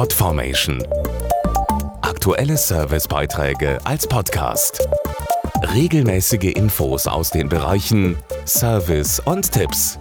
Podformation. Aktuelle Servicebeiträge als Podcast. Regelmäßige Infos aus den Bereichen Service und Tipps.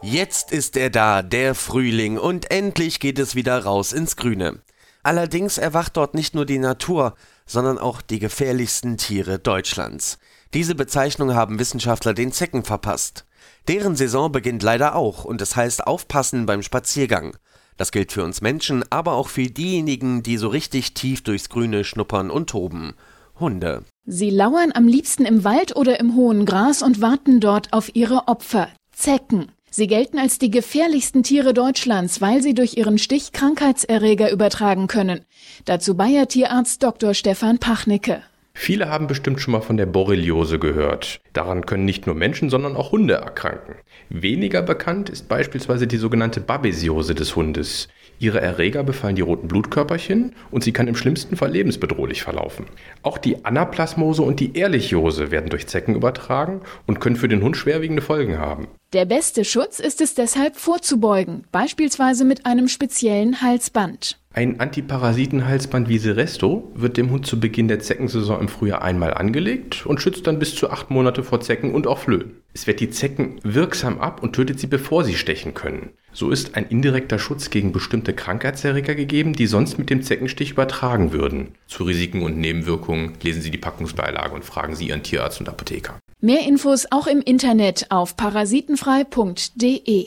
Jetzt ist er da, der Frühling, und endlich geht es wieder raus ins Grüne. Allerdings erwacht dort nicht nur die Natur, sondern auch die gefährlichsten Tiere Deutschlands. Diese Bezeichnung haben Wissenschaftler den Zecken verpasst. Deren Saison beginnt leider auch und es heißt aufpassen beim Spaziergang. Das gilt für uns Menschen, aber auch für diejenigen, die so richtig tief durchs Grüne schnuppern und toben. Hunde. Sie lauern am liebsten im Wald oder im hohen Gras und warten dort auf ihre Opfer. Zecken. Sie gelten als die gefährlichsten Tiere Deutschlands, weil sie durch ihren Stich Krankheitserreger übertragen können. Dazu Bayer Tierarzt Dr. Stefan Pachnicke. Viele haben bestimmt schon mal von der Borreliose gehört. Daran können nicht nur Menschen, sondern auch Hunde erkranken. Weniger bekannt ist beispielsweise die sogenannte Babesiose des Hundes. Ihre Erreger befallen die roten Blutkörperchen und sie kann im schlimmsten Fall lebensbedrohlich verlaufen. Auch die Anaplasmose und die Ehrlichiose werden durch Zecken übertragen und können für den Hund schwerwiegende Folgen haben. Der beste Schutz ist es deshalb vorzubeugen, beispielsweise mit einem speziellen Halsband. Ein Antiparasitenhalsband wie Seresto wird dem Hund zu Beginn der Zeckensaison im Frühjahr einmal angelegt und schützt dann bis zu acht Monate vor Zecken und auch Flöhen. Es wehrt die Zecken wirksam ab und tötet sie, bevor sie stechen können. So ist ein indirekter Schutz gegen bestimmte Krankheitserreger gegeben, die sonst mit dem Zeckenstich übertragen würden. Zu Risiken und Nebenwirkungen lesen Sie die Packungsbeilage und fragen Sie Ihren Tierarzt und Apotheker. Mehr Infos auch im Internet auf parasitenfrei.de.